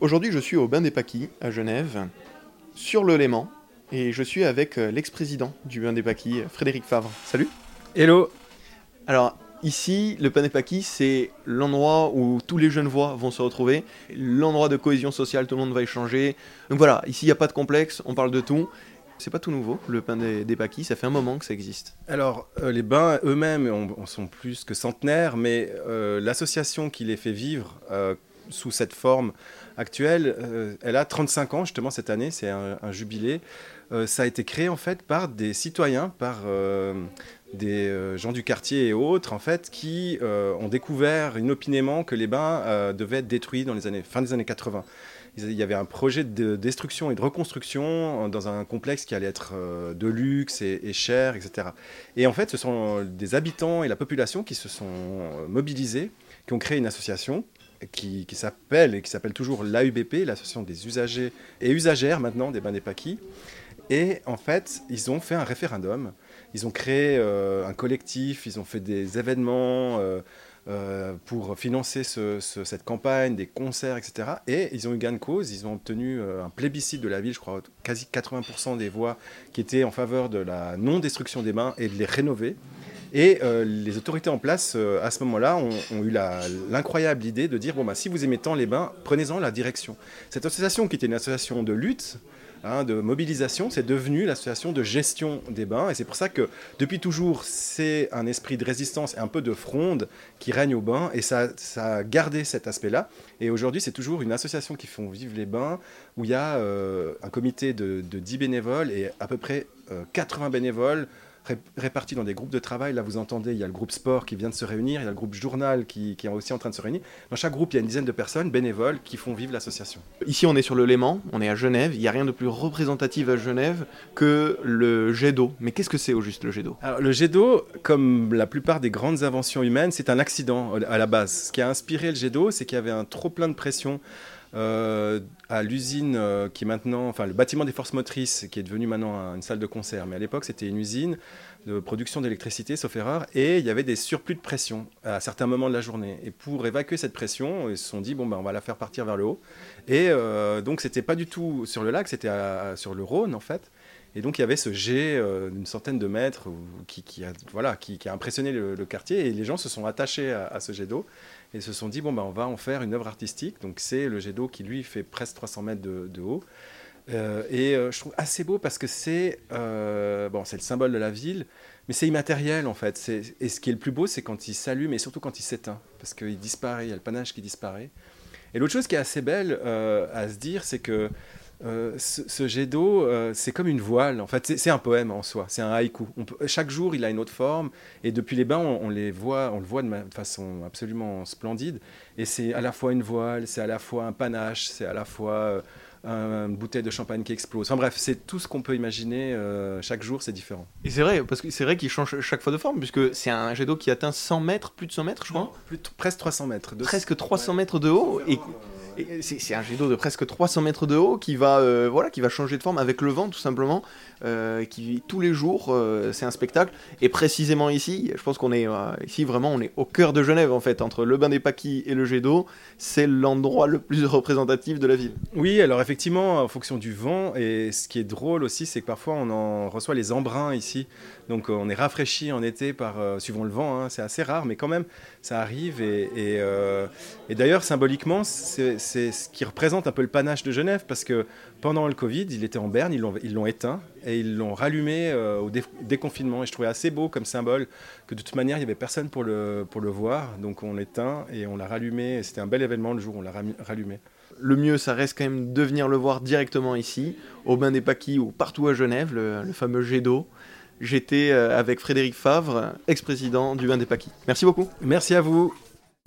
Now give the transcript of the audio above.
Aujourd'hui, je suis au Bain des Paquis, à Genève, sur le Léman, et je suis avec euh, l'ex-président du Bain des Paquis, Frédéric Favre. Salut Hello Alors, ici, le Bain des Paquis, c'est l'endroit où tous les jeunes voix vont se retrouver, l'endroit de cohésion sociale, tout le monde va échanger. Donc voilà, ici, il n'y a pas de complexe, on parle de tout. C'est pas tout nouveau, le pain des, des paquis, ça fait un moment que ça existe. Alors, euh, les bains eux-mêmes sont plus que centenaires, mais euh, l'association qui les fait vivre euh, sous cette forme actuelle, euh, elle a 35 ans justement cette année, c'est un, jubilé. Euh, ça a été créé en fait par des citoyens, par euh, des gens du quartier et autres, en fait, qui ont découvert inopinément que les bains devaient être détruits dans les années, fin des années 80 il y avait un projet de destruction et de reconstruction dans un complexe qui allait être de luxe et, cher, etc. Et en fait, ce sont des habitants et la population qui se sont mobilisés, qui ont créé une association qui, s'appelle et qui s'appelle toujours l'AUBP, l'association des usagers et usagères maintenant des bains des paquis. Et en fait, ils ont fait un référendum. Ils ont créé euh, un collectif, ils ont fait des événements euh, euh, pour financer ce, ce, cette campagne, des concerts, etc. Et ils ont eu gain de cause. Ils ont obtenu un plébiscite de la ville, je crois, quasi 80% des voix qui étaient en faveur de la non-destruction des bains et de les rénover. Et euh, les autorités en place, euh, à ce moment-là, ont, eu l'incroyable idée de dire, bon, bah, si vous aimez tant les bains, prenez-en la direction. Cette association, qui était une association de lutte, hein, de mobilisation, c'est devenu l'association de gestion des bains. Et c'est pour ça que, depuis toujours, c'est un esprit de résistance et un peu de fronde qui règne au bain. Et ça, ça a gardé cet aspect-là. Et aujourd'hui, c'est toujours une association qui font vivre les bains, où il y a euh, un comité de, de 10 bénévoles et à peu près 80 bénévoles répartis dans des groupes de travail. Là, vous entendez, il y a le groupe sport qui vient de se réunir, il y a le groupe journal qui, qui, est aussi en train de se réunir. Dans chaque groupe, il y a une dizaine de personnes bénévoles qui font vivre l'association. Ici, on est sur le Léman, on est à Genève. Il n'y a rien de plus représentatif à Genève que le jet d'eau. Mais qu'est-ce que c'est au juste le jet d'eau? Le jet d'eau, comme la plupart des grandes inventions humaines, c'est un accident à la base. Ce qui a inspiré le jet d'eau, c'est qu'il y avait un trop plein de pression euh, à l'usine euh, qui est maintenant, enfin le bâtiment des forces motrices, qui est devenu maintenant une salle de concert. Mais à l'époque, c'était une usine de production d'électricité, sauf erreur, et il y avait des surplus de pression à certains moments de la journée. Et pour évacuer cette pression, ils se sont dit bon ben on va la faire partir vers le haut. Et euh, donc c'était pas du tout sur le lac, c'était sur le Rhône en fait. Et donc il y avait ce jet euh, d'une centaine de mètres qui, a, voilà, qui, a impressionné le, quartier et les gens se sont attachés à, ce jet d'eau et se sont dit bon ben on va en faire une œuvre artistique. Donc c'est le jet d'eau qui lui fait presque 300 mètres de, haut. Euh, et euh, je trouve assez beau parce que c'est bon, c'est le symbole de la ville, mais c'est immatériel en fait. Et ce qui est le plus beau, c'est quand il s'allume et surtout quand il s'éteint, parce qu'il disparaît, il y a le panache qui disparaît. Et l'autre chose qui est assez belle à se dire, c'est que euh, ce, ce, jet d'eau, euh, c'est comme une voile. En fait, c'est un poème en soi. C'est un haïku. Peut, chaque jour, il a une autre forme. Et depuis les bains, on, on les voit, on le voit de, de façon absolument splendide. Et c'est à la fois une voile, c'est à la fois un panache, c'est à la fois une bouteille de champagne qui explose. Enfin bref, c'est tout ce qu'on peut imaginer. Euh, chaque jour, c'est différent. Et c'est vrai, parce que c'est vrai qu'il change chaque fois de forme, puisque c'est un jet d'eau qui atteint 100 mètres, plus de 100 mètres, je crois. Plus de, presque 300 mètres. De... Presque 300 mètres de haut. Et c'est un jet d'eau de presque 300 mètres de haut qui va, euh, voilà, qui va changer de forme avec le vent tout simplement, euh, qui tous les jours, euh, c'est un spectacle. Et précisément ici, je pense qu'on est euh, ici vraiment, on est au cœur de Genève en fait, entre le bain des Paquis et le jet d'eau, c'est l'endroit le plus représentatif de la ville. Oui, alors effectivement, en fonction du vent, et ce qui est drôle aussi, c'est que parfois on en reçoit les embruns ici, donc on est rafraîchi en été par suivant le vent, hein, c'est assez rare, mais quand même ça arrive. Et, et, et d'ailleurs symboliquement, c'est ce qui représente un peu le panache de Genève, parce que pendant le Covid, il était en berne, ils l'ont éteint et ils l'ont rallumé euh, au dé déconfinement. Et je trouvais assez beau comme symbole que de toute manière, il n'y avait personne pour le, pour le voir. Donc on l'éteint et on l'a rallumé. C'était un bel événement le jour où on l'a rallumé. Le mieux, ça reste quand même de venir le voir directement ici, au Bain des Paquis ou partout à Genève, le, le fameux jet d'eau. J'étais euh, avec Frédéric Favre, ex-président du Bain des Paquis. Merci beaucoup. Merci à vous.